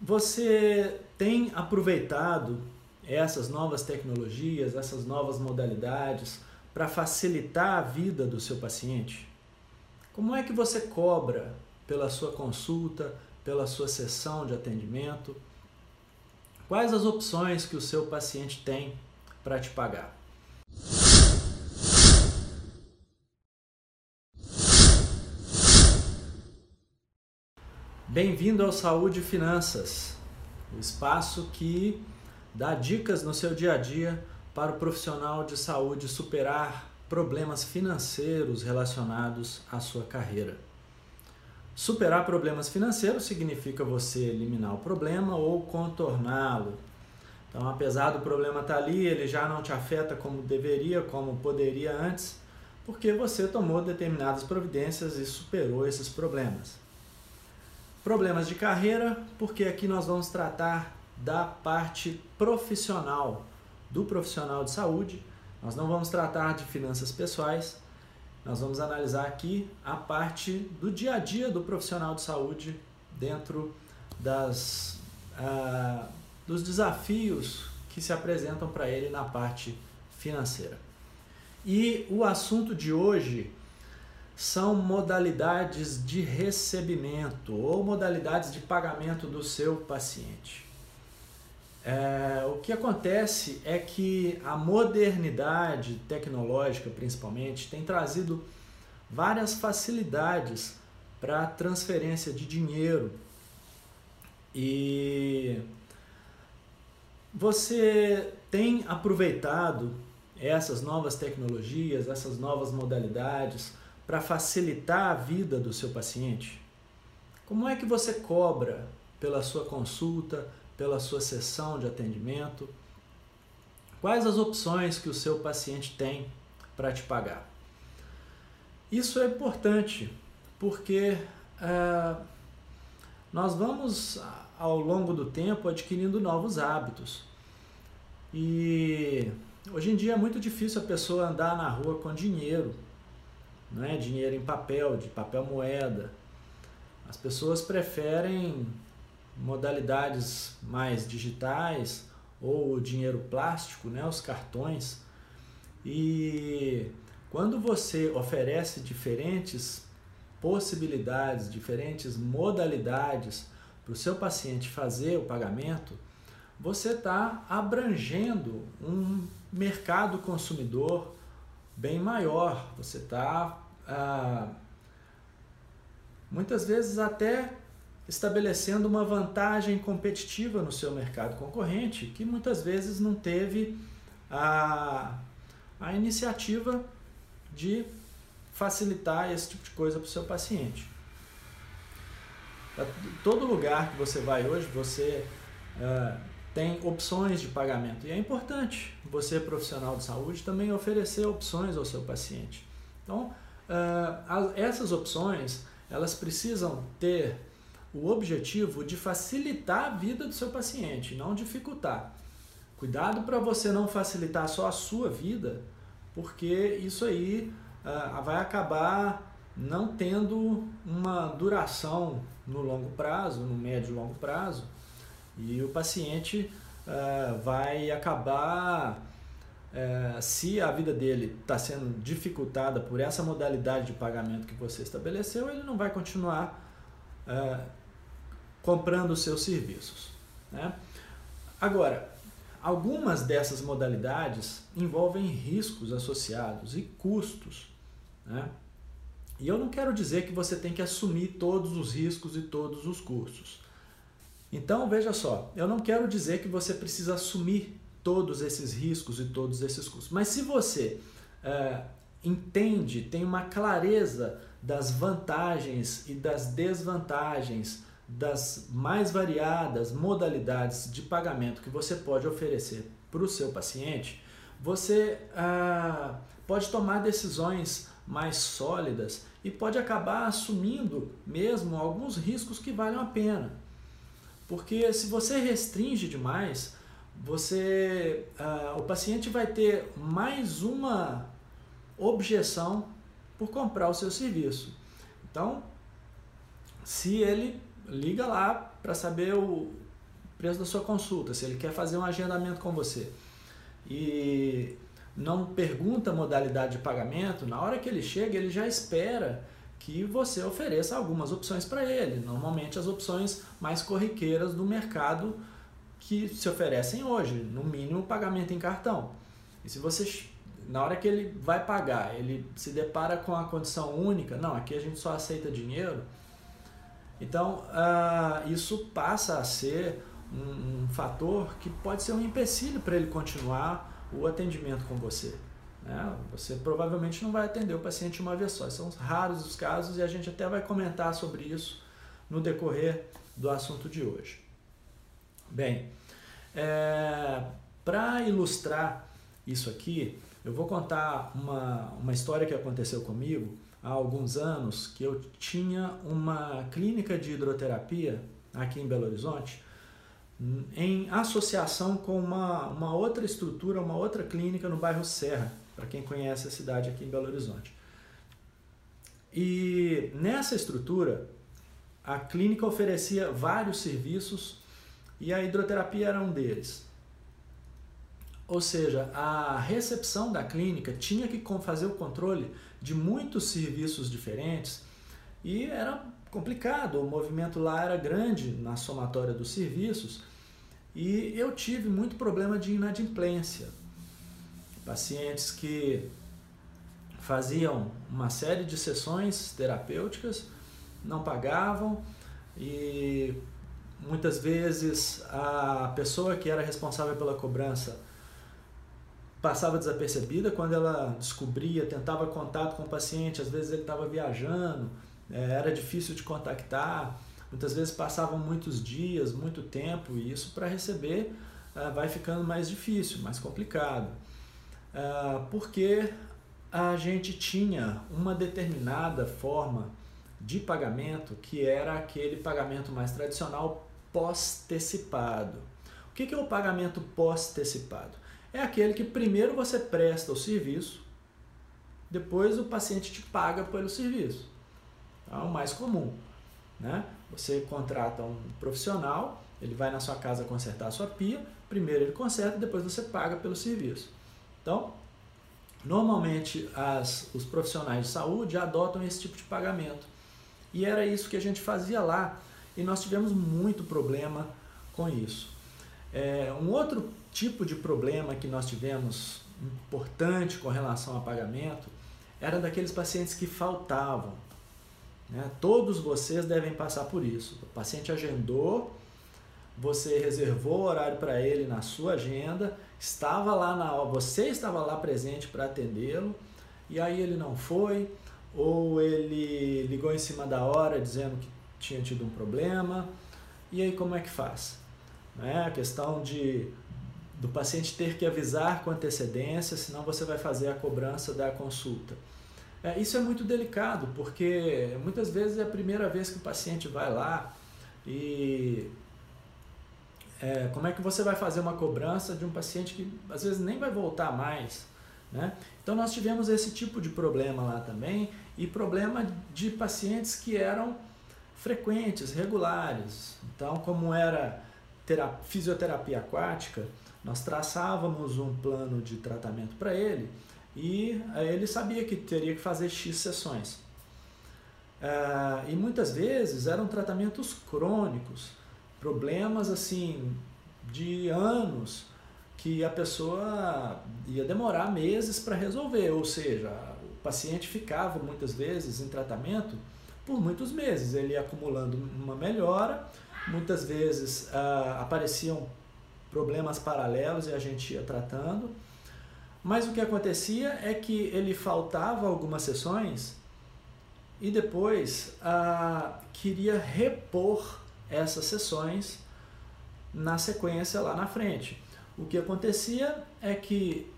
Você tem aproveitado essas novas tecnologias, essas novas modalidades para facilitar a vida do seu paciente? Como é que você cobra pela sua consulta, pela sua sessão de atendimento? Quais as opções que o seu paciente tem para te pagar? Bem-vindo ao Saúde e Finanças, o espaço que dá dicas no seu dia a dia para o profissional de saúde superar problemas financeiros relacionados à sua carreira. Superar problemas financeiros significa você eliminar o problema ou contorná-lo. Então, apesar do problema estar ali, ele já não te afeta como deveria, como poderia antes, porque você tomou determinadas providências e superou esses problemas. Problemas de carreira, porque aqui nós vamos tratar da parte profissional do profissional de saúde. Nós não vamos tratar de finanças pessoais, nós vamos analisar aqui a parte do dia a dia do profissional de saúde dentro das, uh, dos desafios que se apresentam para ele na parte financeira. E o assunto de hoje são modalidades de recebimento ou modalidades de pagamento do seu paciente. É, o que acontece é que a modernidade tecnológica, principalmente, tem trazido várias facilidades para transferência de dinheiro. E você tem aproveitado essas novas tecnologias, essas novas modalidades para facilitar a vida do seu paciente? Como é que você cobra pela sua consulta, pela sua sessão de atendimento? Quais as opções que o seu paciente tem para te pagar? Isso é importante porque uh, nós vamos, ao longo do tempo, adquirindo novos hábitos. E hoje em dia é muito difícil a pessoa andar na rua com dinheiro, não é dinheiro em papel, de papel moeda. As pessoas preferem modalidades mais digitais ou o dinheiro plástico, né, os cartões. E quando você oferece diferentes possibilidades, diferentes modalidades para o seu paciente fazer o pagamento, você está abrangendo um mercado consumidor bem maior. Você está ah, muitas vezes até estabelecendo uma vantagem competitiva no seu mercado concorrente, que muitas vezes não teve a, a iniciativa de facilitar esse tipo de coisa para o seu paciente. Todo lugar que você vai hoje, você uh, tem opções de pagamento. E é importante você, profissional de saúde, também oferecer opções ao seu paciente. Então, uh, essas opções, elas precisam ter o objetivo de facilitar a vida do seu paciente, não dificultar. Cuidado para você não facilitar só a sua vida, porque isso aí uh, vai acabar não tendo uma duração no longo prazo, no médio e longo prazo, e o paciente uh, vai acabar, uh, se a vida dele está sendo dificultada por essa modalidade de pagamento que você estabeleceu, ele não vai continuar uh, comprando os seus serviços. Né? Agora, algumas dessas modalidades envolvem riscos associados e custos. Né? E eu não quero dizer que você tem que assumir todos os riscos e todos os custos. Então, veja só, eu não quero dizer que você precisa assumir todos esses riscos e todos esses custos. Mas se você é, entende, tem uma clareza das vantagens e das desvantagens das mais variadas modalidades de pagamento que você pode oferecer para o seu paciente, você ah, pode tomar decisões mais sólidas e pode acabar assumindo mesmo alguns riscos que valem a pena. Porque se você restringe demais, você, ah, o paciente vai ter mais uma objeção por comprar o seu serviço. Então, se ele liga lá para saber o, preço da sua consulta, se ele quer fazer um agendamento com você e não pergunta a modalidade de pagamento, na hora que ele chega, ele já espera que você ofereça algumas opções para ele. Normalmente as opções mais corriqueiras do mercado que se oferecem hoje, no mínimo pagamento em cartão. E se você na hora que ele vai pagar, ele se depara com a condição única, não, aqui a gente só aceita dinheiro. Então, uh, isso passa a ser um, um, fator que pode ser um empecilho para ele continuar o atendimento com você. Né? Você provavelmente não vai atender o paciente uma vez só. São raros os casos e a gente até vai comentar sobre isso no decorrer do assunto de hoje. Bem, é, para ilustrar isso aqui, eu vou contar uma, uma história que aconteceu comigo há alguns anos, que eu tinha uma clínica de hidroterapia aqui em Belo Horizonte, em associação com uma, uma outra estrutura, uma outra clínica no bairro Serra, para quem conhece a cidade aqui em Belo Horizonte. E nessa estrutura, a clínica oferecia vários serviços e a hidroterapia era um deles. Ou seja, a recepção da clínica tinha que fazer o controle de muitos serviços diferentes e era complicado, o movimento lá era grande na somatória dos serviços e eu tive muito problema de inadimplência. Pacientes que faziam uma série de sessões terapêuticas, não pagavam e muitas vezes a pessoa que era responsável pela cobrança passava desapercebida quando ela descobria, tentava contato com o paciente, às vezes ele estava viajando, é, era difícil de contactar, muitas vezes passavam muitos dias, muito tempo, e isso para receber é, vai ficando mais difícil, mais complicado. É, porque a gente tinha uma determinada forma de pagamento que era aquele pagamento mais tradicional pós-tecipado. O que é o pagamento pós-tecipado? é aquele que primeiro você presta o serviço, depois o paciente te paga pelo serviço. É o mais comum. Né? Você contrata um profissional, ele vai na sua casa consertar a sua pia, primeiro ele conserta, depois você paga pelo serviço. Então, normalmente as, os profissionais de saúde adotam esse tipo de pagamento. E era isso que a gente fazia lá e nós tivemos muito problema com isso. É, um outro tipo de problema que nós tivemos importante com relação a pagamento era daqueles pacientes que faltavam. Né? Todos vocês devem passar por isso. O paciente agendou, você reservou o horário para ele na sua agenda, estava lá na você estava lá presente para atendê-lo e aí ele não foi ou ele ligou em cima da hora dizendo que tinha tido um problema e aí como é que faz? Né? A questão de do paciente ter que avisar com antecedência, senão você vai fazer a cobrança da consulta. É, isso é muito delicado, porque muitas vezes é a primeira vez que o paciente vai lá e é, como é que você vai fazer uma cobrança de um paciente que às vezes nem vai voltar mais? Né? Então nós tivemos esse tipo de problema lá também e problema de pacientes que eram frequentes, regulares. Então, como era fisioterapia aquática, nós traçávamos um plano de tratamento para ele e ele sabia que teria que fazer X sessões. Uh, e muitas vezes eram tratamentos crônicos, problemas assim de anos que a pessoa ia demorar meses para resolver, ou seja, o paciente ficava muitas vezes em tratamento por muitos meses, ele ia acumulando uma melhora, muitas vezes uh, apareciam problemas paralelos e a gente ia tratando. Mas o que acontecia é que ele faltava algumas sessões e depois ah, queria repor essas sessões na sequência lá na frente. O que acontecia é que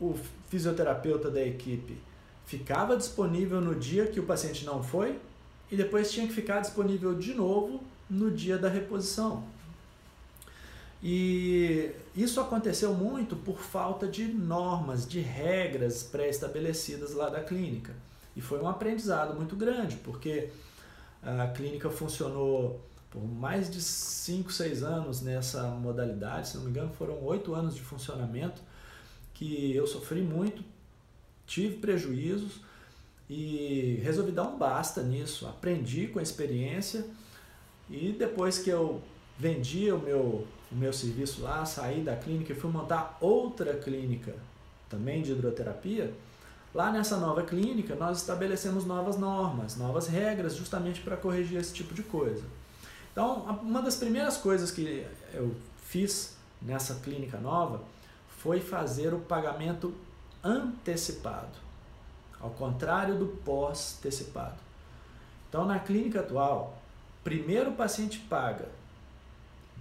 o fisioterapeuta da equipe ficava disponível no dia que o paciente não foi e depois tinha que ficar disponível de novo no dia da reposição. E isso aconteceu muito por falta de normas, de regras pré-estabelecidas lá da clínica. E foi um aprendizado muito grande, porque a clínica funcionou por mais de 5, 6 anos nessa modalidade, se não me engano, foram 8 anos de funcionamento que eu sofri muito, tive prejuízos e resolvi dar um basta nisso. Aprendi com a experiência e depois que eu vendi o meu, o meu serviço lá, saí da clínica e fui montar outra clínica também de hidroterapia. Lá nessa nova clínica, nós estabelecemos novas normas, novas regras, justamente para corrigir esse tipo de coisa. Então, uma das primeiras coisas que eu fiz nessa clínica nova foi fazer o pagamento antecipado, ao contrário do pós-antecipado. Então, na clínica atual, primeiro o paciente paga,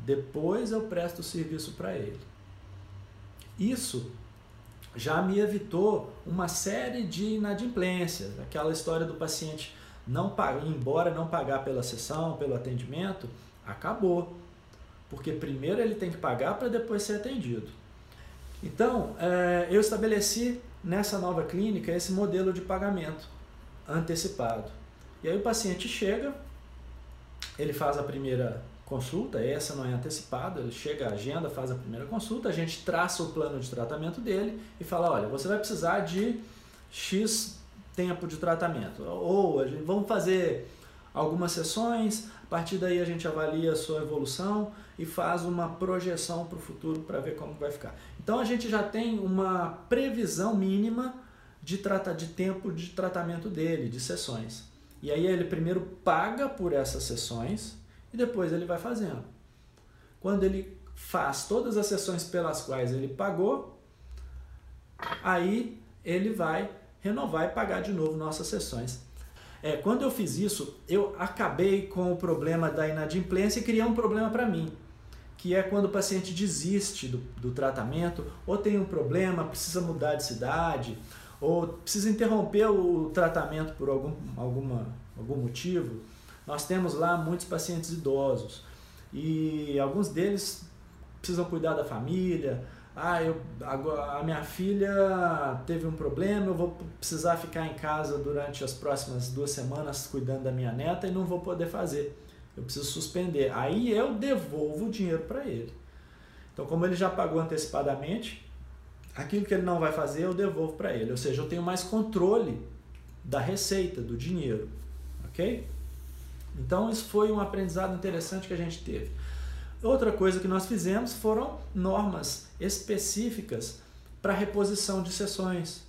depois eu presto o serviço para ele. Isso já me evitou uma série de inadimplências, aquela história do paciente não pagar, embora não pagar pela sessão, pelo atendimento, acabou. Porque primeiro ele tem que pagar para depois ser atendido. Então, é, eu estabeleci nessa nova clínica esse modelo de pagamento antecipado. E aí o paciente chega, ele faz a primeira consulta, essa não é antecipada, ele chega, agenda, faz a primeira consulta, a gente traça o plano de tratamento dele e fala, olha, você vai precisar de X tempo de tratamento. Ou a gente, vamos fazer algumas sessões, a partir daí a gente avalia a sua evolução e faz uma projeção para o futuro para ver como vai ficar. Então a gente já tem uma previsão mínima de, trata, de tempo de tratamento dele, de sessões. E aí ele primeiro paga por essas sessões e depois ele vai fazendo. Quando ele faz todas as sessões pelas quais ele pagou, aí ele vai renovar e pagar de novo nossas sessões. É, quando eu fiz isso, eu acabei com o problema da inadimplência e criei um problema para mim, que é quando o paciente desiste do, do tratamento, ou tem um problema, precisa mudar de cidade, ou precisa interromper o tratamento por algum, alguma, algum motivo. Nós temos lá muitos pacientes idosos e alguns deles precisam cuidar da família, ah, eu, agora, a minha filha teve um problema, eu vou precisar ficar em casa durante as próximas duas semanas cuidando da minha neta e não vou poder fazer. Eu preciso suspender. Aí eu devolvo o dinheiro para ele. Então, como ele já pagou antecipadamente, aquilo que ele não vai fazer eu devolvo para ele. Ou seja, eu tenho mais controle da receita, do dinheiro. Ok? Então, isso foi um aprendizado interessante que a gente teve. Outra coisa que nós fizemos foram normas específicas para reposição de sessões.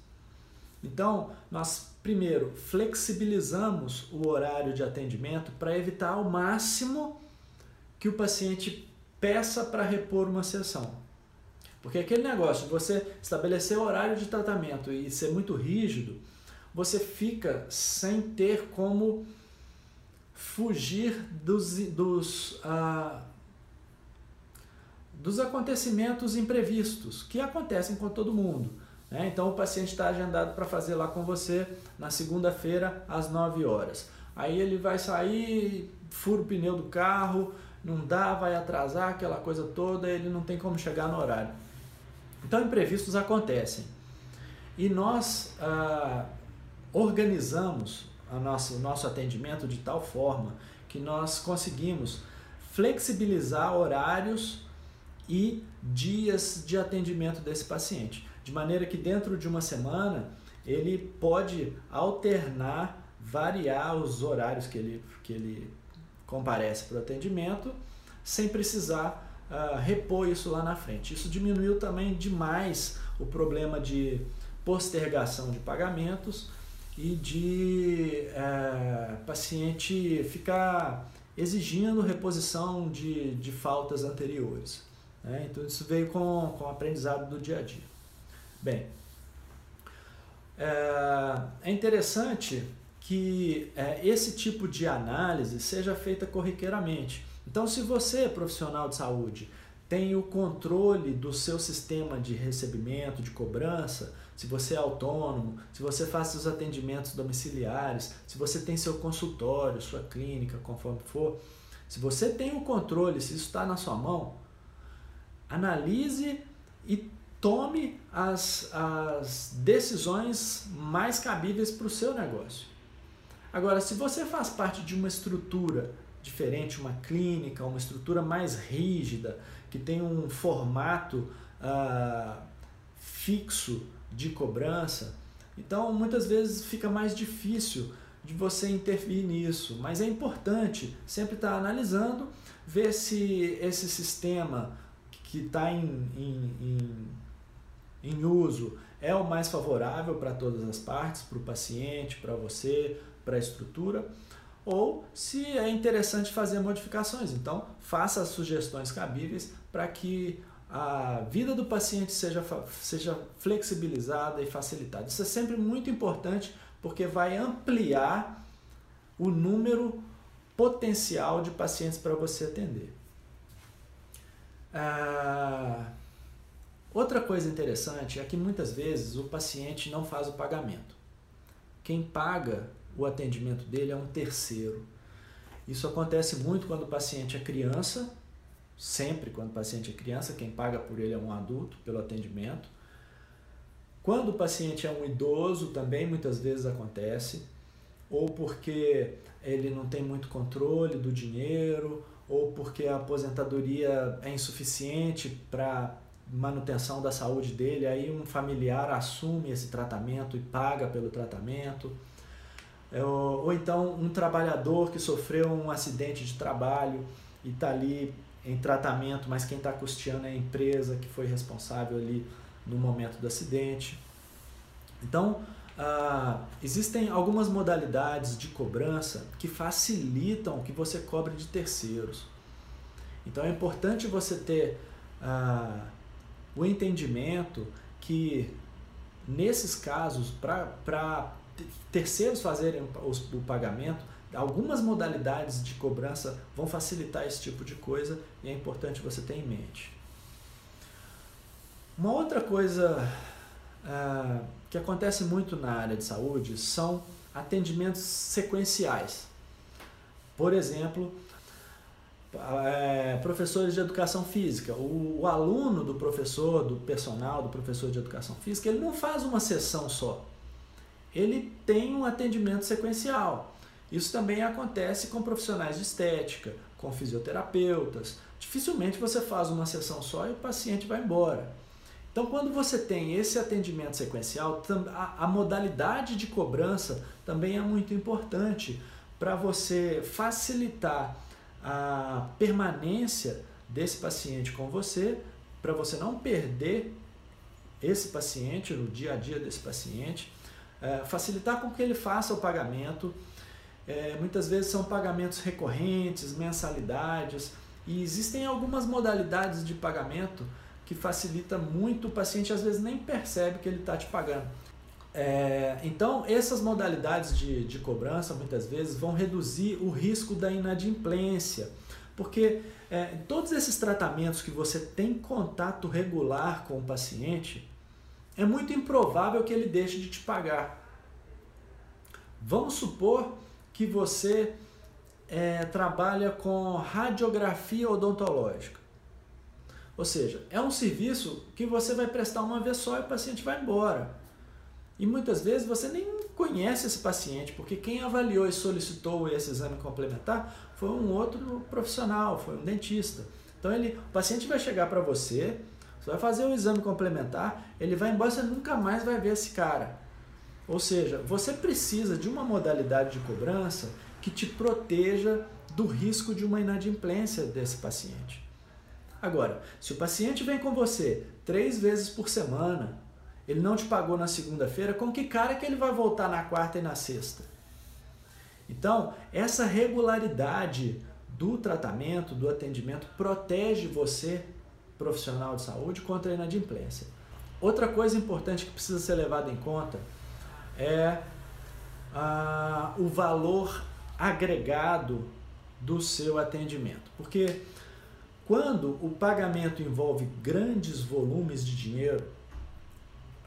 Então, nós primeiro flexibilizamos o horário de atendimento para evitar ao máximo que o paciente peça para repor uma sessão. Porque aquele negócio você estabelecer o horário de tratamento e ser muito rígido, você fica sem ter como fugir dos, dos uh, dos acontecimentos imprevistos que acontecem com todo mundo. Né? Então o paciente está agendado para fazer lá com você na segunda-feira às 9 horas. Aí ele vai sair, fura o pneu do carro, não dá, vai atrasar aquela coisa toda, ele não tem como chegar no horário. Então imprevistos acontecem. E nós ah, organizamos a nossa, o nosso atendimento de tal forma que nós conseguimos flexibilizar horários e dias de atendimento desse paciente, de maneira que dentro de uma semana ele pode alternar, variar os horários que ele, que ele comparece para o atendimento, sem precisar uh, repor isso lá na frente. Isso diminuiu também demais o problema de postergação de pagamentos e de uh, paciente ficar exigindo reposição de, de faltas anteriores. Né? Então isso veio com, com o aprendizado do dia a dia. Bem, é, é interessante que é, esse tipo de análise seja feita corriqueiramente. Então, se você, profissional de saúde, tem o controle do seu sistema de recebimento, de cobrança, se você é autônomo, se você faz seus atendimentos domiciliares, se você tem seu consultório, sua clínica, conforme for, se você tem o controle, se isso está na sua mão, analise e tome as, as decisões mais cabíveis para o seu negócio. Agora, se você faz parte de uma estrutura diferente, uma clínica, uma estrutura mais rígida, que tem um formato ah, fixo de cobrança. Então, muitas vezes fica mais difícil de você intervir nisso, mas é importante sempre estar analisando, ver se esse sistema que está em, em, em, em uso é o mais favorável para todas as partes, para o paciente, para você, para a estrutura, ou se é interessante fazer modificações. Então, faça as sugestões cabíveis para que a vida do paciente seja, seja flexibilizada e facilitada. Isso é sempre muito importante porque vai ampliar o número potencial de pacientes para você atender. Ah, outra coisa interessante é que muitas vezes o paciente não faz o pagamento. Quem paga o atendimento dele é um terceiro. Isso acontece muito quando o paciente é criança, sempre quando o paciente é criança, quem paga por ele é um adulto pelo atendimento. Quando o paciente é um idoso, também muitas vezes acontece, ou porque ele não tem muito controle do dinheiro, ou porque a aposentadoria é insuficiente para manutenção da saúde dele, aí um familiar assume esse tratamento e paga pelo tratamento. É, ou, ou então um trabalhador que sofreu um acidente de trabalho e está ali em tratamento, mas quem está custeando é a empresa que foi responsável ali no momento do acidente. Então, ah, existem algumas modalidades de cobrança que facilitam que você cobre de terceiros. Então é importante você ter ah, o entendimento que nesses casos, para terceiros fazerem o, o pagamento, algumas modalidades de cobrança vão facilitar esse tipo de coisa e é importante você ter em mente. Uma outra coisa ah, que acontece muito na área de saúde são atendimentos sequenciais. Por exemplo, é, professores de educação física. O, o, aluno do professor, do personal, do professor de educação física, ele não faz uma sessão só. Ele tem um atendimento sequencial. Isso também acontece com profissionais de estética, com fisioterapeutas. Dificilmente você faz uma sessão só e o paciente vai embora. Então, quando você tem esse atendimento sequencial, a, modalidade de cobrança também é muito importante para você facilitar a permanência desse paciente com você, para você não perder esse paciente no dia a dia desse paciente, é, facilitar com que ele faça o pagamento. É, muitas vezes são pagamentos recorrentes, mensalidades, e existem algumas modalidades de pagamento que facilita muito, o paciente às vezes nem percebe que ele está te pagando. É, então, essas modalidades de, de cobrança muitas vezes vão reduzir o risco da inadimplência, porque é, todos esses tratamentos que você tem contato regular com o paciente, é muito improvável que ele deixe de te pagar. Vamos supor que você é, trabalha com radiografia odontológica. Ou seja, é um serviço que você vai prestar uma vez só e o paciente vai embora. E muitas vezes você nem conhece esse paciente, porque quem avaliou e solicitou esse exame complementar foi um outro profissional, foi um dentista. Então ele, o paciente vai chegar para você, você vai fazer o exame complementar, ele vai embora, você nunca mais vai ver esse cara. Ou seja, você precisa de uma modalidade de cobrança que te proteja do risco de uma inadimplência desse paciente. Agora, se o paciente vem com você três vezes por semana, ele não te pagou na segunda-feira, com que cara que ele vai voltar na quarta e na sexta? Então, essa regularidade do tratamento, do atendimento, protege você, profissional de saúde, contra a inadimplência. Outra coisa importante que precisa ser levada em conta é ah, o valor agregado do seu atendimento. Porque quando o pagamento envolve grandes volumes de dinheiro,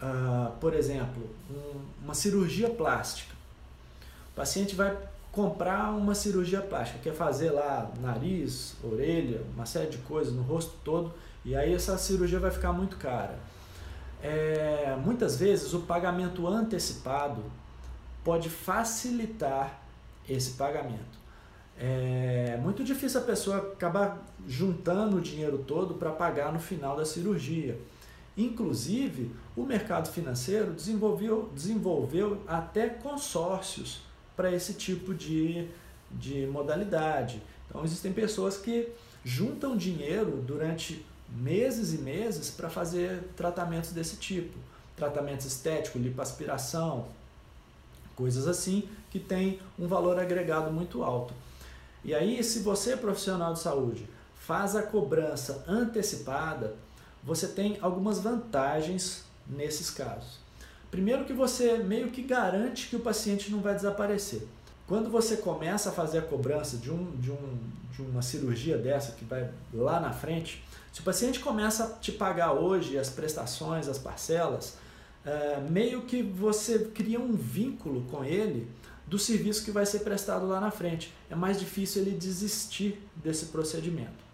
uh, por exemplo, um, uma cirurgia plástica, o paciente vai comprar uma cirurgia plástica, quer fazer lá nariz, orelha, uma série de coisas no rosto todo, e aí essa cirurgia vai ficar muito cara. É, muitas vezes o pagamento antecipado pode facilitar esse pagamento. é muito difícil a pessoa acabar juntando o dinheiro todo para pagar no final da cirurgia. Inclusive, o mercado financeiro desenvolveu, desenvolveu até consórcios para esse tipo de, de modalidade. Então, existem pessoas que juntam dinheiro durante meses e meses para fazer tratamentos desse tipo. Tratamentos estéticos, lipoaspiração, coisas assim que tem um valor agregado muito alto. E aí, se você profissional de saúde, faz a cobrança antecipada, você tem algumas vantagens nesses casos. Primeiro que você meio que garante que o paciente não vai desaparecer. Quando você começa a fazer a cobrança de, um, de, um, de uma cirurgia dessa que vai lá na frente, se o paciente começa a te pagar hoje as prestações, as parcelas, é, meio que você cria um vínculo com ele do serviço que vai ser prestado lá na frente. É mais difícil ele desistir desse procedimento.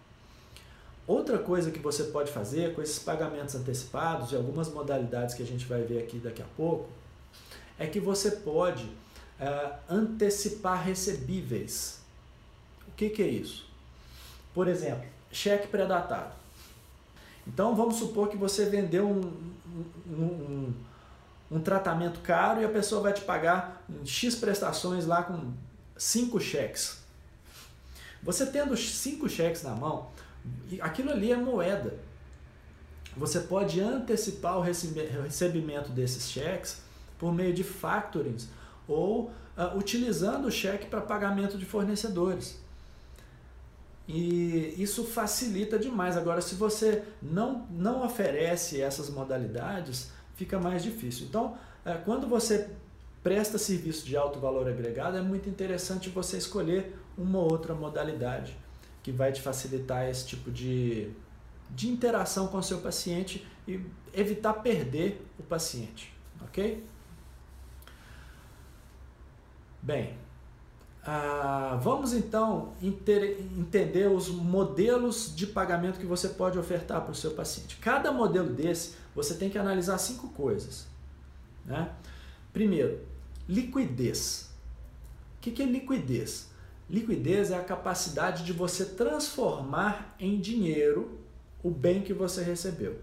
Outra coisa que você pode fazer com esses pagamentos antecipados e algumas modalidades que a gente vai ver aqui daqui a pouco é que você pode uh, antecipar recebíveis. O que, que é isso? Por exemplo, cheque pré-datado. Então vamos supor que você vendeu um, um, um, um, tratamento caro e a pessoa vai te pagar X prestações lá com cinco cheques. Você tendo cinco cheques na mão, aquilo ali é moeda. Você pode antecipar o recebimento desses cheques por meio de factorings ou uh, utilizando o cheque para pagamento de fornecedores. E isso facilita demais. Agora, se você não, não oferece essas modalidades, fica mais difícil. Então, uh, quando você presta serviço de alto valor agregado, é muito interessante você escolher uma outra modalidade que vai te facilitar esse tipo de, de interação com o seu paciente e evitar perder o paciente, ok? Bem, ah, vamos então entender os modelos de pagamento que você pode ofertar para o seu paciente. Cada modelo desse, você tem que analisar cinco coisas. Né? Primeiro, liquidez. O que é liquidez? Liquidez é a capacidade de você transformar em dinheiro o bem que você recebeu.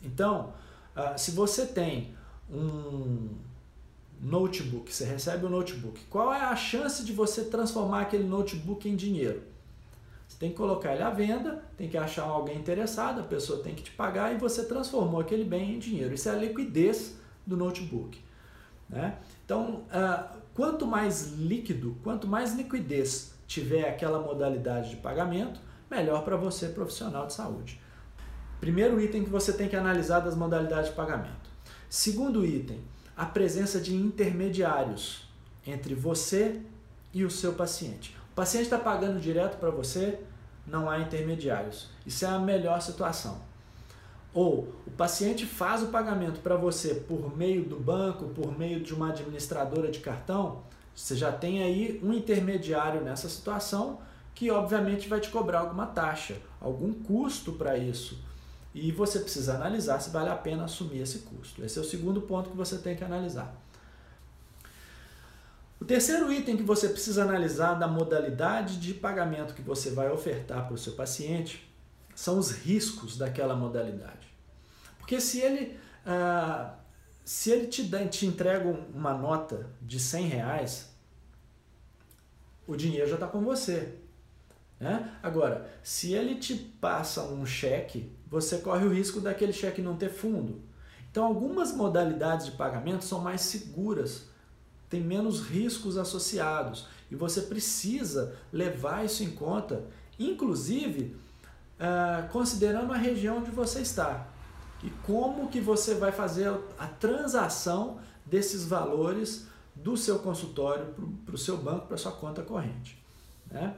Então, ah, se você tem um notebook, você recebe um notebook. Qual é a chance de você transformar aquele notebook em dinheiro? Você tem que colocar ele à venda, tem que achar alguém interessado, a pessoa tem que te pagar e você transformou aquele bem em dinheiro. Isso é a liquidez do notebook. Né? Então, uh, quanto mais líquido, quanto mais liquidez tiver aquela modalidade de pagamento, melhor para você, profissional de saúde. Primeiro item que você tem que analisar das modalidades de pagamento. Segundo item, a presença de intermediários entre você e o seu paciente. O paciente está pagando direto para você, não há intermediários. Isso é a melhor situação. Ou o paciente faz o pagamento para você por meio do banco, por meio de uma administradora de cartão, você já tem aí um intermediário nessa situação que obviamente vai te cobrar alguma taxa, algum custo para isso e você precisa analisar se vale a pena assumir esse custo. Esse é o segundo ponto que você tem que analisar. O terceiro item que você precisa analisar da modalidade de pagamento que você vai ofertar para o seu paciente são os riscos daquela modalidade. Porque se ele, ah, se ele te, dá, te entrega uma nota de 100 reais, o dinheiro já está com você. Né? Agora, se ele te passa um cheque, você corre o risco daquele cheque não ter fundo. Então, algumas modalidades de pagamento são mais seguras, tem menos riscos associados e você precisa levar isso em conta, inclusive uh, considerando a região onde você está e como que você vai fazer a transação desses valores do seu consultório para o seu banco, para sua conta corrente. Né?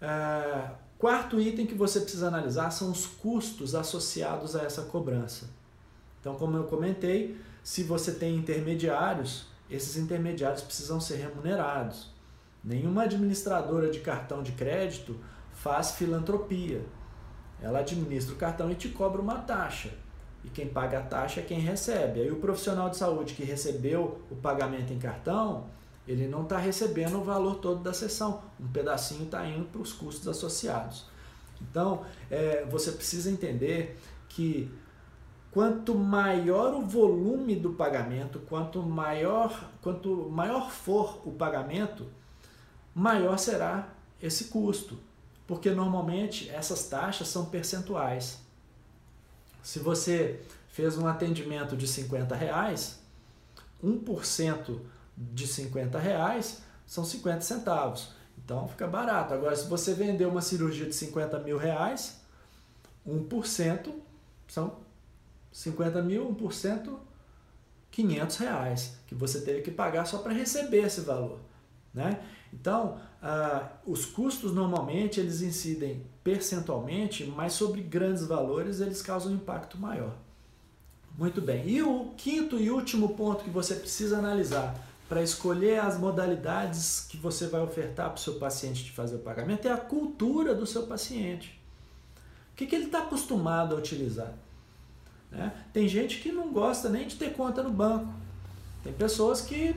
É, quarto item que você precisa analisar são os custos associados a essa cobrança. Então, como eu comentei, se você tem intermediários, esses intermediários precisam ser remunerados. Nenhuma administradora de cartão de crédito faz filantropia. Ela administra o cartão e te cobra uma taxa. E quem paga a taxa é quem recebe. Aí o profissional de saúde que recebeu o pagamento em cartão, Ele não está recebendo o valor todo da sessão. Um pedacinho está indo para os custos associados. Então, é, você precisa entender que quanto maior o volume do pagamento, quanto maior, quanto maior for o pagamento, maior será esse custo. Porque normalmente essas taxas são percentuais. Se você fez um atendimento de 50 reais, 1% de 50 reais são 50 centavos. Então fica barato. Agora, se você vender uma cirurgia de 50 mil reais, 1% são 50 mil, 1%, 500 reais, que você teve que pagar só para receber esse valor. Né? Então, ah, os custos normalmente eles incidem percentualmente, mas sobre grandes valores eles causam um impacto maior. Muito bem. E o quinto e último ponto que você precisa analisar para escolher as modalidades que você vai ofertar para o seu paciente de fazer o pagamento é a cultura do seu paciente. O que, que ele está acostumado a utilizar? Né? Tem gente que não gosta nem de ter conta no banco. Tem pessoas que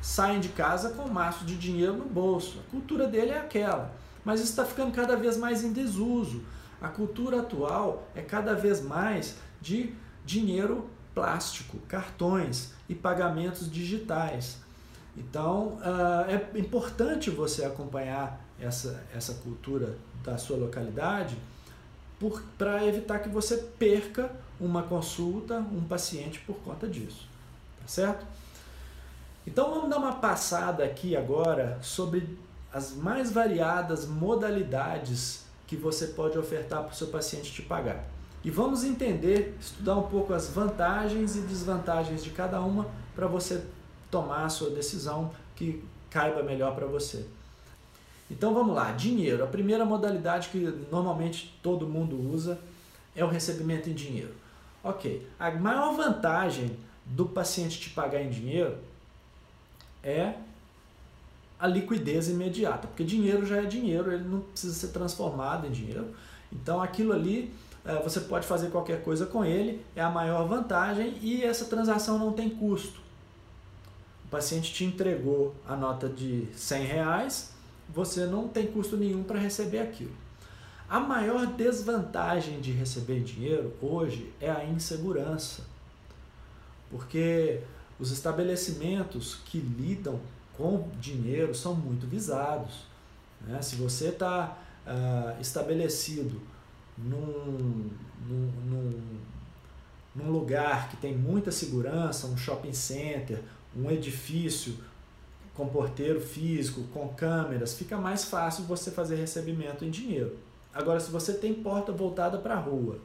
saem de casa com um maço de dinheiro no bolso. A cultura dele é aquela. Mas isso está ficando cada vez mais em desuso. A cultura atual é cada vez mais de dinheiro plástico, cartões e pagamentos digitais. Então uh, é importante você acompanhar essa, essa cultura da sua localidade para evitar que você perca uma consulta, um paciente por conta disso. Tá certo? Então vamos dar uma passada aqui agora sobre as mais variadas modalidades que você pode ofertar para o seu paciente te pagar. E vamos entender, estudar um pouco as vantagens e desvantagens de cada uma para você tomar a sua decisão que caiba melhor para você. Então vamos lá, dinheiro. A primeira modalidade que normalmente todo mundo usa é o recebimento em dinheiro. Ok, a maior vantagem do paciente te pagar em dinheiro é a liquidez imediata, porque dinheiro já é dinheiro, ele não precisa ser transformado em dinheiro. Então aquilo ali você pode fazer qualquer coisa com ele, é a maior vantagem e essa transação não tem custo. O paciente te entregou a nota de 100 reais, você não tem custo nenhum para receber aquilo. A maior desvantagem de receber dinheiro hoje é a insegurança, porque os estabelecimentos que lidam com dinheiro são muito visados. Né? Se você está uh, ah, estabelecido num, num, num, lugar que tem muita segurança, um shopping center, um edifício com porteiro físico, com câmeras, fica mais fácil você fazer recebimento em dinheiro. Agora, se você tem porta voltada para a rua,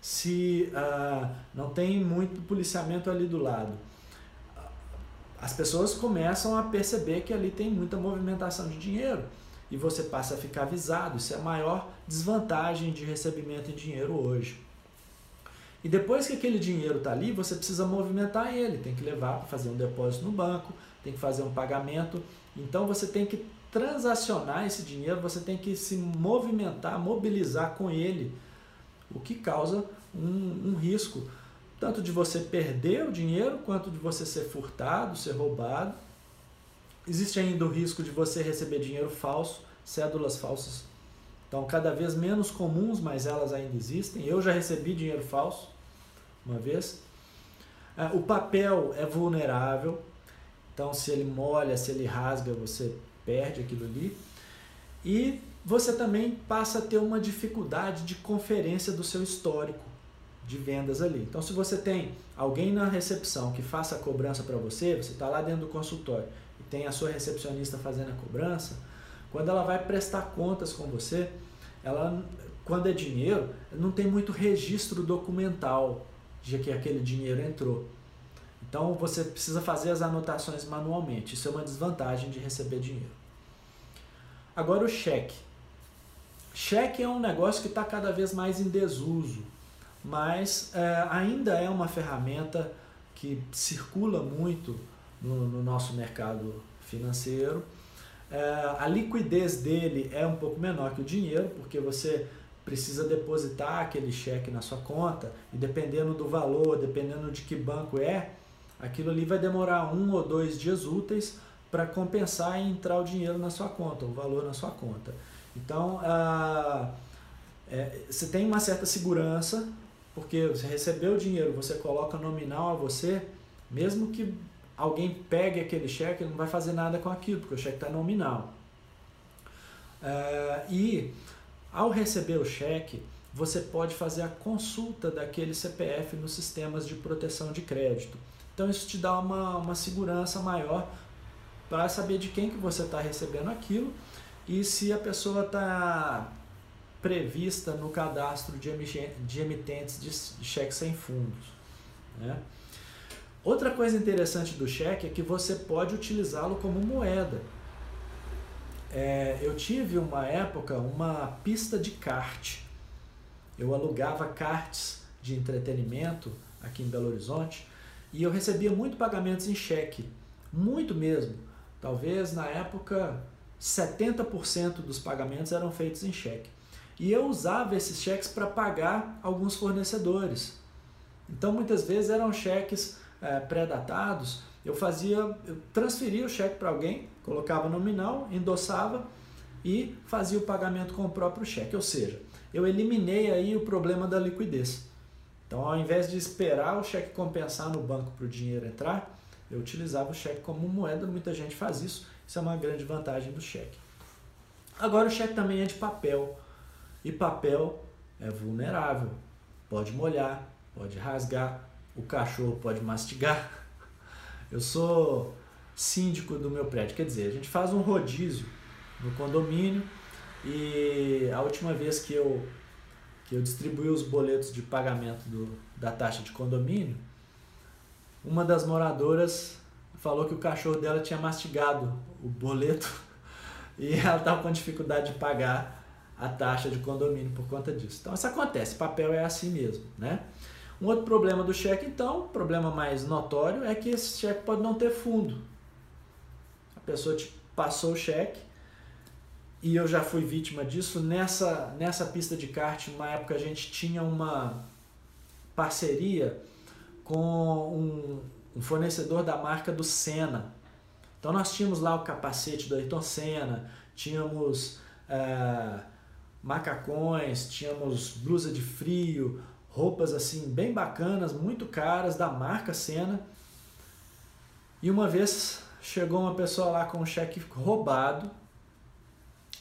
se ah, não tem muito policiamento ali do lado, as pessoas começam a perceber que ali tem muita movimentação de dinheiro e você passa a ficar avisado. Isso é a maior desvantagem de recebimento em dinheiro hoje. E depois que aquele dinheiro está ali, você precisa movimentar ele, tem que levar para fazer um depósito no banco, tem que fazer um pagamento. Então você tem que transacionar esse dinheiro, você tem que se movimentar, mobilizar com ele, o que causa um, um risco, tanto de você perder o dinheiro, quanto de você ser furtado, ser roubado Existe ainda o risco de você receber dinheiro falso, cédulas falsas. Então, cada vez menos comuns, mas elas ainda existem. Eu já recebi dinheiro falso uma vez. É, o papel é vulnerável, então se ele molha, se ele rasga, você perde aquilo ali. E você também passa a ter uma dificuldade de conferência do seu histórico de vendas ali. Então, se você tem alguém na recepção que faça a cobrança para você, você está lá dentro do consultório tem a sua recepcionista fazendo a cobrança, quando ela vai prestar contas com você, ela, quando é dinheiro, não tem muito registro documental de que aquele dinheiro entrou. Então você precisa fazer as anotações manualmente. Isso é uma desvantagem de receber dinheiro. Agora o cheque. Cheque é um negócio que está cada vez mais em desuso, mas é, ainda é uma ferramenta que circula muito no, no nosso mercado financeiro. É, a liquidez dele é um pouco menor que o dinheiro, porque você precisa depositar aquele cheque na sua conta e dependendo do valor, dependendo de que banco é, aquilo ali vai demorar um ou dois dias úteis para compensar e entrar o dinheiro na sua conta, o valor na sua conta. Então, ah, é, você tem uma certa segurança, porque você recebeu o dinheiro, você coloca nominal a você, mesmo que alguém pegue aquele cheque, ele não vai fazer nada com aquilo, porque o cheque está nominal. É, e ao receber o cheque, você pode fazer a consulta daquele CPF nos sistemas de proteção de crédito. Então isso te dá uma, uma segurança maior para saber de quem que você está recebendo aquilo e se a pessoa está prevista no cadastro de, emitentes de cheques sem fundos. Né? Outra coisa interessante do cheque é que você pode utilizá-lo como moeda. É, eu tive uma época uma pista de kart. Eu alugava karts de entretenimento aqui em Belo Horizonte e eu recebia muito pagamentos em cheque, muito mesmo. Talvez na época 70% dos pagamentos eram feitos em cheque. E eu usava esses cheques para pagar alguns fornecedores. Então muitas vezes eram cheques é, pré-datados. Eu fazia, eu transferia o cheque para alguém, colocava nominal, endossava e fazia o pagamento com o próprio cheque. Ou seja, eu eliminei aí o problema da liquidez. Então, ao invés de esperar o cheque compensar no banco para o dinheiro entrar, eu utilizava o cheque como moeda. Muita gente faz isso. Isso é uma grande vantagem do cheque. Agora, o cheque também é de papel. E papel é vulnerável. Pode molhar, pode rasgar, o cachorro pode mastigar. Eu sou síndico do meu prédio, quer dizer, a gente faz um rodízio no condomínio e a última vez que eu que eu distribuí os boletos de pagamento do, da taxa de condomínio, uma das moradoras falou que o cachorro dela tinha mastigado o boleto e ela estava com dificuldade de pagar a taxa de condomínio por conta disso. Então isso acontece, papel é assim mesmo, né? Um outro problema do cheque, então, problema mais notório, é que esse cheque pode não ter fundo. A pessoa te passou o cheque, e eu já fui vítima disso. Nessa, nessa pista de kart, uma época a gente tinha uma parceria com um, um fornecedor da marca do Senna. Então nós tínhamos lá o capacete do Ayrton Senna, tínhamos é, macacões, tínhamos blusa de frio, roupas assim bem bacanas, muito caras da marca Senna. E uma vez chegou uma pessoa lá com um cheque roubado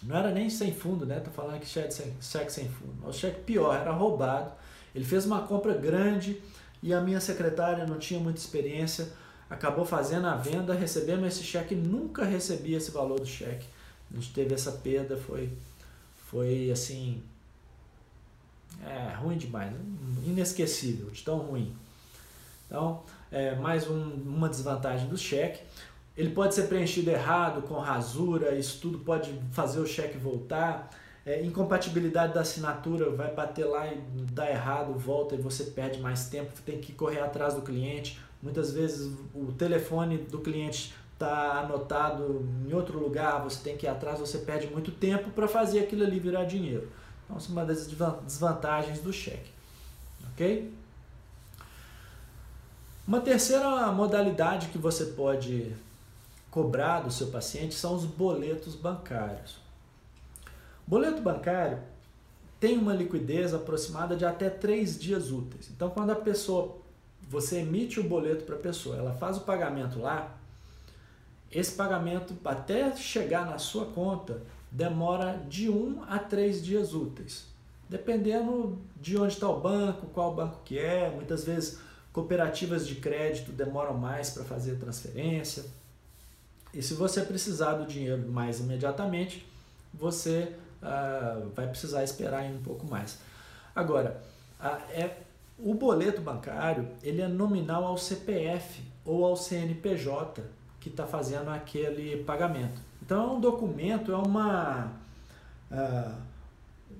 não era nem sem fundo, né? Tô falando que cheque sem, cheque sem fundo. O cheque pior, era roubado. Ele fez uma compra grande e a minha secretária não tinha muita experiência, acabou fazendo a venda, recebendo esse cheque, nunca recebi esse valor do cheque. A gente teve essa perda, foi, foi assim, é ruim demais, inesquecível, de tão ruim. Então, é, mais um, uma desvantagem do cheque. Ele pode ser preenchido errado, com rasura, isso tudo pode fazer o cheque voltar. É, incompatibilidade da assinatura vai bater lá e dá errado, volta e você perde mais tempo, tem que correr atrás do cliente. Muitas vezes o telefone do cliente está anotado em outro lugar, você tem que ir atrás, você perde muito tempo para fazer aquilo ali virar dinheiro. Então, essa é uma das desvantagens do cheque. Ok? Uma terceira modalidade que você pode cobrar do seu paciente são os boletos bancários. Boleto bancário tem uma liquidez aproximada de até três dias úteis. Então, quando a pessoa, você emite o boleto para a pessoa, ela faz o pagamento lá, esse pagamento até chegar na sua conta demora de um a três dias úteis, dependendo de onde está o banco, qual banco que é. Muitas vezes cooperativas de crédito demoram mais para fazer a transferência. E se você precisar do dinheiro mais imediatamente, você uh, vai precisar esperar um pouco mais. Agora, uh, é, o boleto bancário ele é nominal ao CPF ou ao CNPJ que está fazendo aquele pagamento. Então é um documento, é uma uh,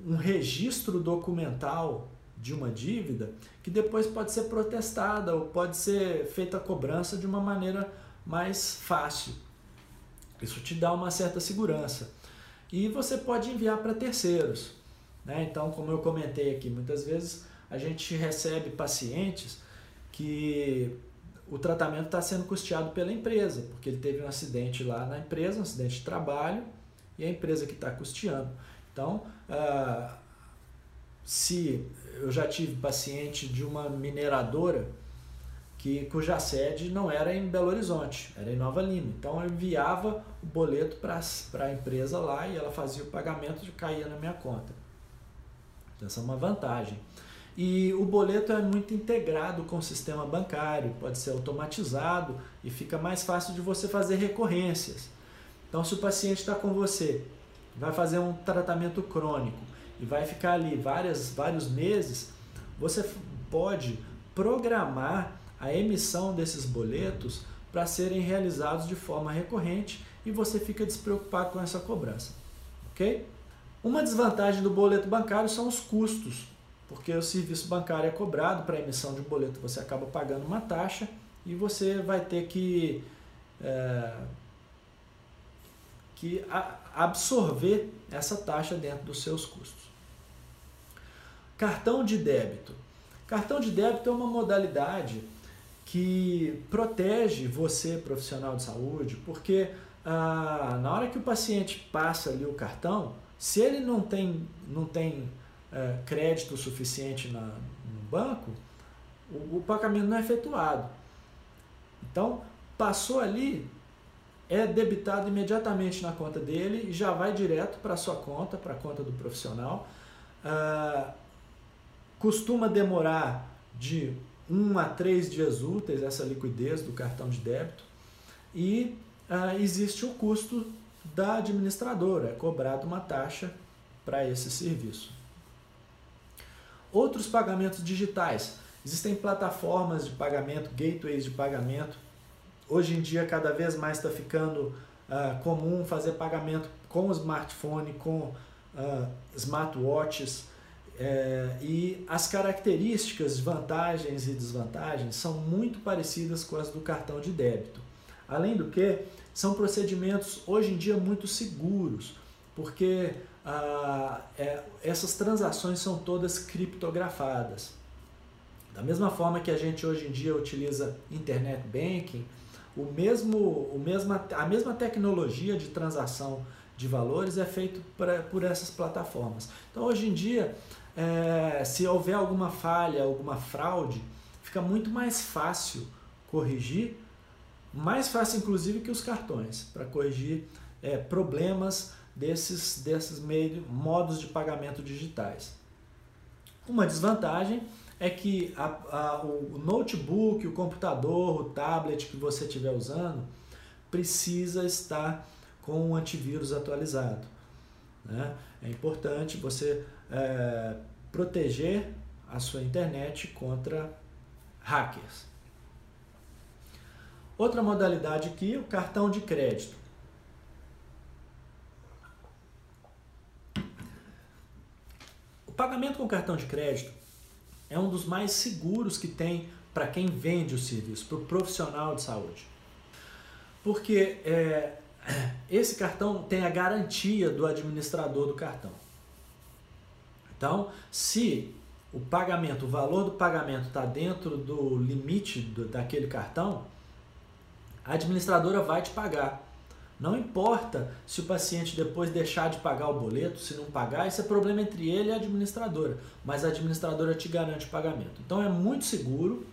um registro documental de uma dívida que depois pode ser protestada ou pode ser feita a cobrança de uma maneira mais fácil. Isso te dá uma certa segurança. E você pode enviar para terceiros. Né? Então, como eu comentei aqui, muitas vezes a gente recebe pacientes que o tratamento está sendo custeado pela empresa, porque ele teve um acidente lá na empresa, um acidente de trabalho, e a empresa que está custeando. Então, uh, se eu já tive paciente de uma mineradora que cuja sede não era em Belo Horizonte, era em Nova Lima. Então eu enviava o boleto para a empresa lá e ela fazia o pagamento e caía na minha conta. Então, essa é uma vantagem. E o boleto é muito integrado com o sistema bancário, pode ser automatizado e fica mais fácil de você fazer recorrências. Então, se o paciente está com você, vai fazer um tratamento crônico e vai ficar ali várias, vários meses, você pode programar a emissão desses boletos para serem realizados de forma recorrente e você fica despreocupado com essa cobrança. Ok? Uma desvantagem do boleto bancário são os custos porque o serviço bancário é cobrado para a emissão de um boleto, você acaba pagando uma taxa e você vai ter que, é, que absorver essa taxa dentro dos seus custos. Cartão de débito. Cartão de débito é uma modalidade que protege você, profissional de saúde, porque ah, na hora que o paciente passa ali o cartão, se ele não tem, não tem é, crédito suficiente na, no banco, o, o pagamento não é efetuado. Então, passou ali, é debitado imediatamente na conta dele e já vai direto para a sua conta, para a conta do profissional. Ah, costuma demorar de um a três dias úteis essa liquidez do cartão de débito e ah, existe o custo da administradora, é cobrado uma taxa para esse serviço. Outros pagamentos digitais. Existem plataformas de pagamento, gateways de pagamento. Hoje em dia, cada vez mais está ficando uh, comum fazer pagamento com smartphone, com uh, smartwatches. É, e as características, vantagens e desvantagens são muito parecidas com as do cartão de débito. Além do que, são procedimentos hoje em dia muito seguros, porque ah, é, essas transações são todas criptografadas. Da mesma forma que a gente hoje em dia utiliza internet banking, o mesmo, o mesma, a mesma tecnologia de transação de valores é feito por essas plataformas. Então hoje em dia, é, se houver alguma falha, alguma fraude, fica muito mais fácil corrigir, mais fácil inclusive que os cartões, para corrigir é, problemas desses, desses meio, modos de pagamento digitais. Uma desvantagem é que a, a, o notebook, o computador, o tablet que você estiver usando precisa estar com um antivírus atualizado. Né? É importante você é, proteger a sua internet contra hackers. Outra modalidade aqui, o cartão de crédito. Pagamento com cartão de crédito é um dos mais seguros que tem para quem vende o serviço, para o profissional de saúde. Porque é, esse cartão tem a garantia do administrador do cartão. Então, se o pagamento, o valor do pagamento está dentro do limite do, daquele cartão, a administradora vai te pagar. Não importa se o paciente depois deixar de pagar o boleto, se não pagar, isso é problema entre ele e a administradora, mas a administradora te garante o pagamento. Então é muito seguro.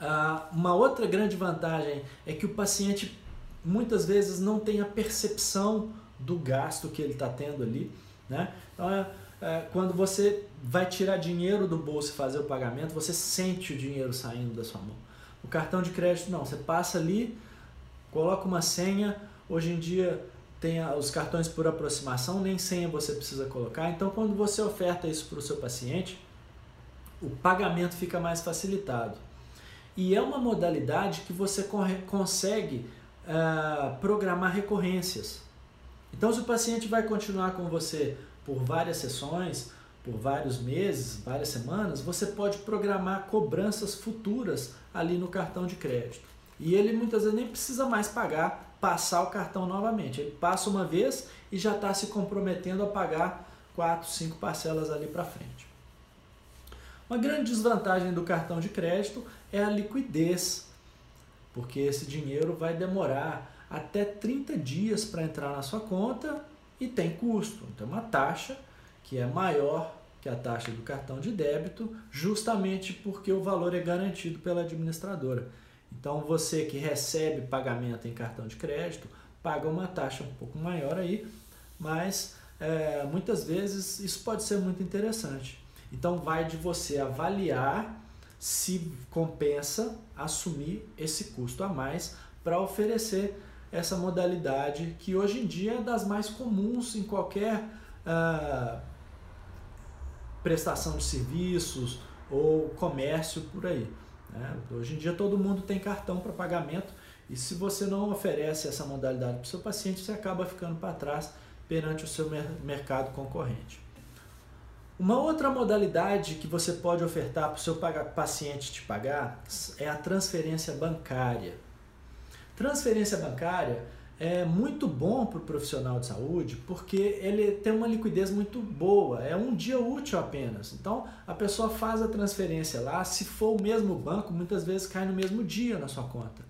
Ah, uma outra grande vantagem é que o paciente muitas vezes não tem a percepção do gasto que ele está tendo ali. Né? Então é, é, quando você vai tirar dinheiro do bolso e fazer o pagamento, você sente o dinheiro saindo da sua mão. O cartão de crédito não, você passa ali Coloca uma senha. Hoje em dia tem os cartões por aproximação, nem senha você precisa colocar. Então, quando você oferta isso para o seu paciente, o pagamento fica mais facilitado. E é uma modalidade que você consegue uh, programar recorrências. Então, se o paciente vai continuar com você por várias sessões, por vários meses, várias semanas, você pode programar cobranças futuras ali no cartão de crédito. E ele muitas vezes nem precisa mais pagar, passar o cartão novamente. Ele passa uma vez e já está se comprometendo a pagar quatro, cinco parcelas ali para frente. Uma grande desvantagem do cartão de crédito é a liquidez porque esse dinheiro vai demorar até 30 dias para entrar na sua conta e tem custo. Então, uma taxa que é maior que a taxa do cartão de débito, justamente porque o valor é garantido pela administradora. Então, você que recebe pagamento em cartão de crédito, paga uma taxa um pouco maior aí, mas é, muitas vezes isso pode ser muito interessante. Então, vai de você avaliar se compensa assumir esse custo a mais para oferecer essa modalidade que hoje em dia é das mais comuns em qualquer uh, prestação de serviços ou comércio por aí. Né? Hoje em dia todo mundo tem cartão para pagamento e se você não oferece essa modalidade para o seu paciente, você acaba ficando para trás perante o seu mercado concorrente. Uma outra modalidade que você pode ofertar para o seu paciente te pagar é a transferência bancária. Transferência bancária é muito bom para o profissional de saúde porque ele tem uma liquidez muito boa, é um dia útil apenas. Então a pessoa faz a transferência lá, se for o mesmo banco, muitas vezes cai no mesmo dia na sua conta.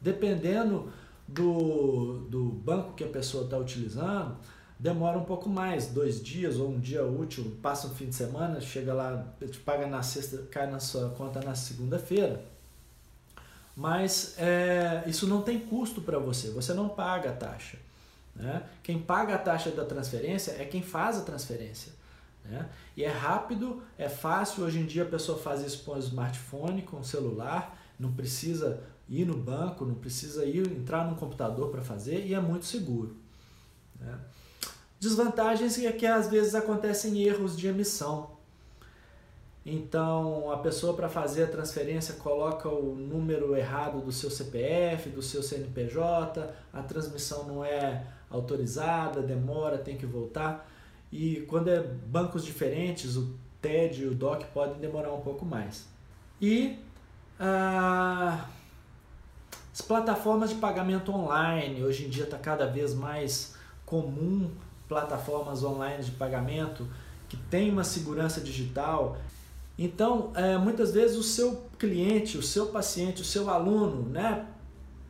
Dependendo do, do banco que a pessoa está utilizando, demora um pouco mais, dois dias ou um dia útil, passa um fim de semana, chega lá, te paga na sexta, cai na sua conta na segunda-feira. Mas é, isso não tem custo para você, você não paga a taxa. Né? Quem paga a taxa da transferência é quem faz a transferência. Né? E é rápido, é fácil. Hoje em dia a pessoa faz isso com o smartphone, com o celular, não precisa ir no banco, não precisa ir entrar no computador para fazer e é muito seguro. Né? Desvantagens é que às vezes acontecem erros de emissão. Então a pessoa para fazer a transferência coloca o número errado do seu CPF, do seu CNPJ, a transmissão não é autorizada, demora, tem que voltar. E quando é bancos diferentes, o TED e o DOC podem demorar um pouco mais. E ah, as plataformas de pagamento online, hoje em dia está cada vez mais comum plataformas online de pagamento que tem uma segurança digital. Então, é, muitas vezes o seu cliente, o seu paciente, o seu aluno, né,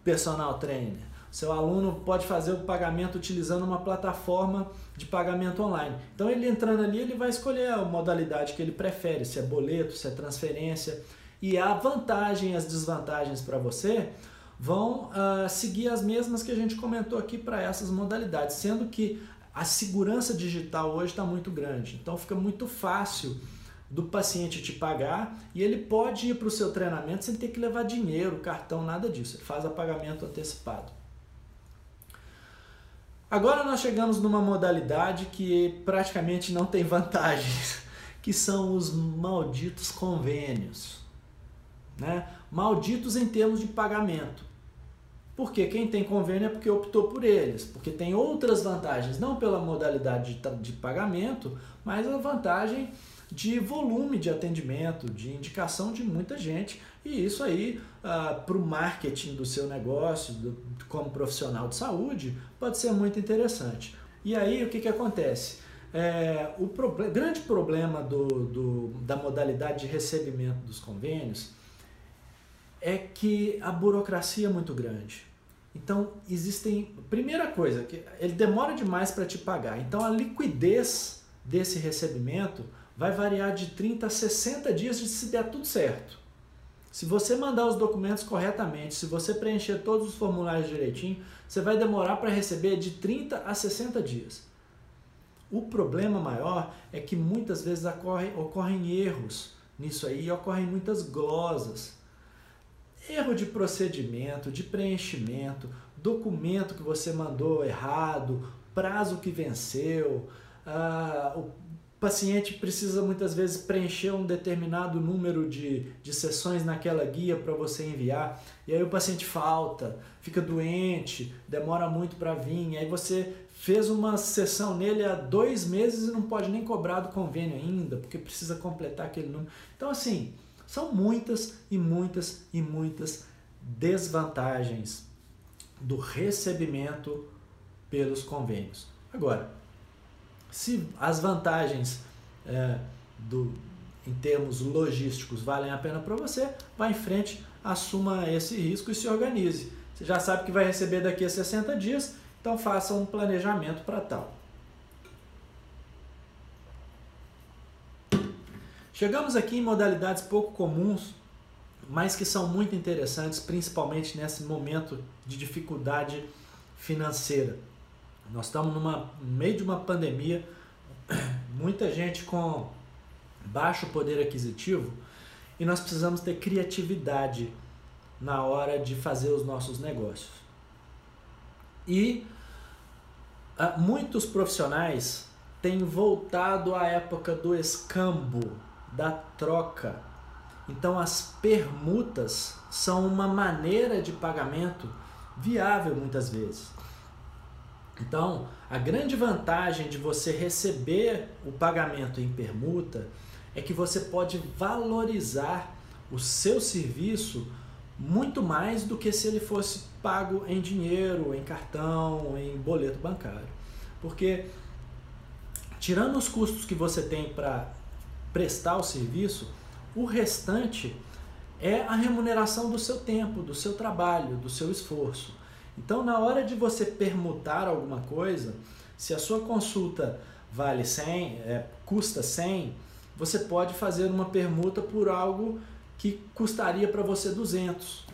personal trainer, seu aluno pode fazer o pagamento utilizando uma plataforma de pagamento online. Então, ele entrando ali, ele vai escolher a modalidade que ele prefere, se é boleto, se é transferência. E a vantagem e as desvantagens para você vão uh, seguir as mesmas que a gente comentou aqui para essas modalidades, sendo que a segurança digital hoje está muito grande, então fica muito fácil do paciente te pagar e ele pode ir para o seu treinamento sem ter que levar dinheiro, cartão, nada disso. Ele faz a pagamento antecipado. Agora nós chegamos numa modalidade que praticamente não tem vantagens, que são os malditos convênios. Né? Malditos em termos de pagamento. Porque quem tem convênio é porque optou por eles, porque tem outras vantagens, não pela modalidade de, de pagamento, mas a vantagem de volume de atendimento, de indicação de muita gente, e isso aí, ah, para o marketing do seu negócio, do, como profissional de saúde, pode ser muito interessante. E aí, o que, que acontece? É, o grande problema do, do, da modalidade de recebimento dos convênios é que a burocracia é muito grande. Então, existem. Primeira coisa, que ele demora demais para te pagar. Então, a liquidez desse recebimento vai variar de 30 a 60 dias se der tudo certo. Se você mandar os documentos corretamente, se você preencher todos os formulários direitinho, você vai demorar para receber de 30 a 60 dias. O problema maior é que muitas vezes ocorre, ocorrem erros nisso aí, ocorrem muitas glosas erro de procedimento, de preenchimento, documento que você mandou errado, prazo que venceu, ah, o paciente precisa muitas vezes preencher um determinado número de, de sessões naquela guia para você enviar, e aí o paciente falta, fica doente, demora muito para vir, aí você fez uma sessão nele há dois meses e não pode nem cobrar do convênio ainda, porque precisa completar aquele número. Então, assim, são muitas e muitas e muitas desvantagens do recebimento pelos convênios. Agora, se as vantagens é, do, em termos logísticos valem a pena para você, vá em frente, assuma esse risco e se organize. Você já sabe que vai receber daqui a 60 dias, então faça um planejamento para tal. Chegamos aqui em modalidades pouco comuns, mas que são muito interessantes, principalmente nesse momento de dificuldade financeira. Nós estamos numa, no meio de uma pandemia, muita gente com baixo poder aquisitivo e nós precisamos ter criatividade na hora de fazer os nossos negócios. E uh, muitos profissionais têm voltado à época do escambo, da troca. Então as permutas são uma maneira de pagamento viável muitas vezes. Então, a grande vantagem de você receber o pagamento em permuta é que você pode valorizar o seu serviço muito mais do que se ele fosse pago em dinheiro, em cartão, em boleto bancário. Porque tirando os custos que você tem para prestar o serviço, o restante é a remuneração do seu tempo, do seu trabalho, do seu esforço. Então, na hora de você permutar alguma coisa, se a sua consulta vale 100, é, custa 100, você pode fazer uma permuta por algo que custaria para você 200.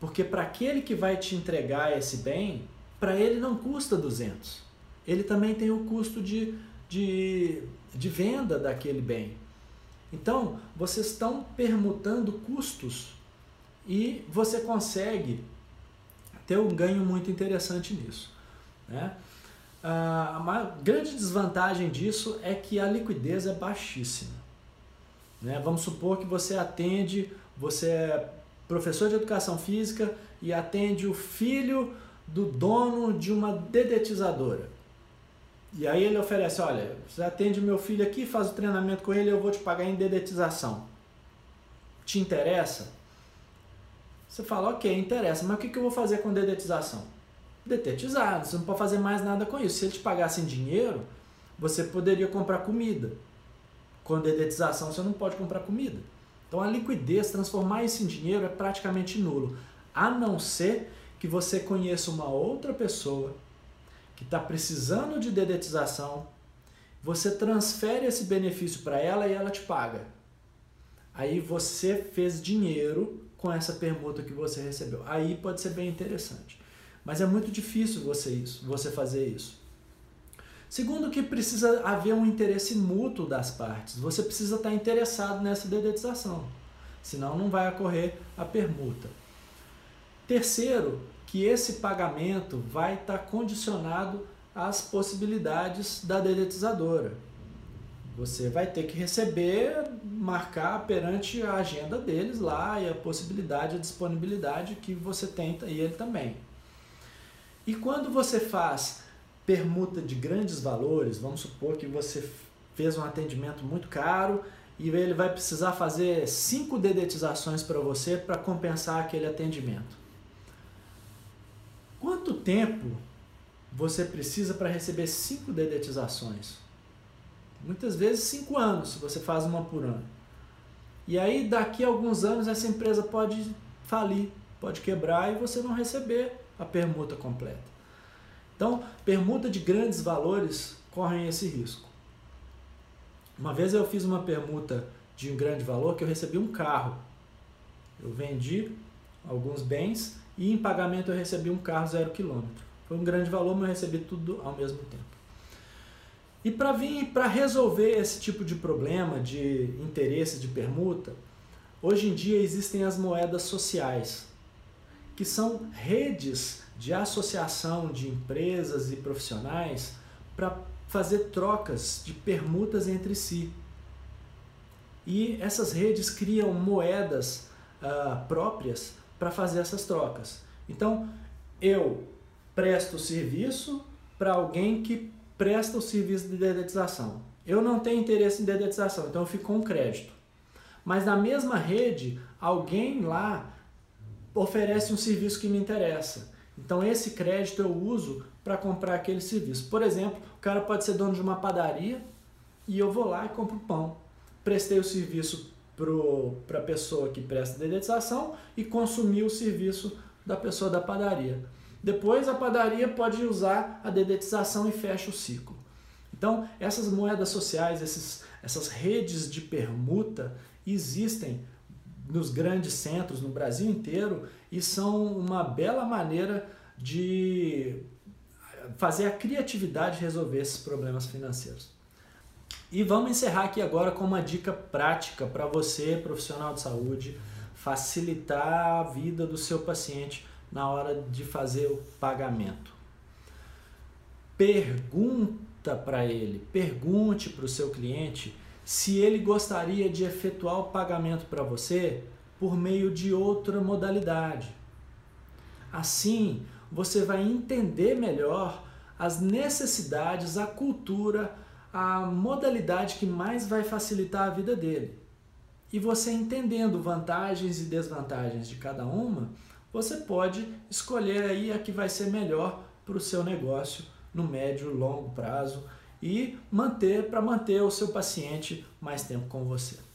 Porque para aquele que vai te entregar esse bem, para ele não custa 200. Ele também tem o custo de, de de venda daquele bem. Então, vocês estão permutando custos e você consegue ter um ganho muito interessante nisso. Né? A grande desvantagem disso é que a liquidez é baixíssima. Né? Vamos supor que você atende, você é professor de educação física e atende o filho do dono de uma dedetizadora. E aí ele oferece, olha, você atende meu filho aqui, faz o treinamento com ele, eu vou te pagar em dedetização. Te interessa? Você fala, ok, interessa, mas o que eu vou fazer com dedetização? Detetizado, você não pode fazer mais nada com isso. Se ele te pagasse em dinheiro, você poderia comprar comida. Com dedetização você não pode comprar comida. Então a liquidez, transformar isso em dinheiro é praticamente nulo. A não ser que você conheça uma outra pessoa que está precisando de dedetização, você transfere esse benefício para ela e ela te paga. Aí você fez dinheiro com essa permuta que você recebeu. Aí pode ser bem interessante. Mas é muito difícil você isso, você fazer isso. Segundo que precisa haver um interesse mútuo das partes. Você precisa estar interessado nessa dedetização. Senão não vai ocorrer a permuta. Terceiro, que esse pagamento vai estar condicionado às possibilidades da dedetizadora. Você vai ter que receber, marcar perante a agenda deles lá e a possibilidade, a disponibilidade que você tem e ele também. E quando você faz permuta de grandes valores, vamos supor que você fez um atendimento muito caro e ele vai precisar fazer cinco dedetizações para você para compensar aquele atendimento. Quanto tempo você precisa para receber cinco dedetizações? Muitas vezes cinco anos, se você faz uma por ano. E aí, daqui a alguns anos, essa empresa pode falir, pode quebrar e você não receber a permuta completa. Então, permuta de grandes valores correm esse risco. Uma vez eu fiz uma permuta de um grande valor que eu recebi um carro. Eu vendi alguns bens e em pagamento eu recebi um carro zero quilômetro. Foi um grande valor, mas eu recebi tudo ao mesmo tempo. E para vir para resolver esse tipo de problema de interesse de permuta, hoje em dia existem as moedas sociais, que são redes de associação de empresas e profissionais para fazer trocas de permutas entre si. E essas redes criam moedas uh, próprias para fazer essas trocas. Então, eu presto serviço para alguém que presta o serviço de dedetização. Eu não tenho interesse em dedetização, então eu fico com crédito. Mas na mesma rede, alguém lá oferece um serviço que me interessa. Então esse crédito eu uso para comprar aquele serviço. Por exemplo, o cara pode ser dono de uma padaria e eu vou lá e compro pão. prestei o serviço para a pessoa que presta dedetização e consumi o serviço da pessoa da padaria. Depois a padaria pode usar a dedetização e fecha o ciclo. Então, essas moedas sociais, esses, essas redes de permuta existem nos grandes centros, no Brasil inteiro, e são uma bela maneira de fazer a criatividade resolver esses problemas financeiros. E vamos encerrar aqui agora com uma dica prática para você, profissional de saúde, facilitar a vida do seu paciente na hora de fazer o pagamento. Pergunta para ele, pergunte para o seu cliente se ele gostaria de efetuar o pagamento para você por meio de outra modalidade. Assim, você vai entender melhor as necessidades, a cultura, a modalidade que mais vai facilitar a vida dele. E você entendendo vantagens e desvantagens de cada uma, você pode escolher aí a que vai ser melhor para o seu negócio no médio e longo prazo e manter para manter o seu paciente mais tempo com você.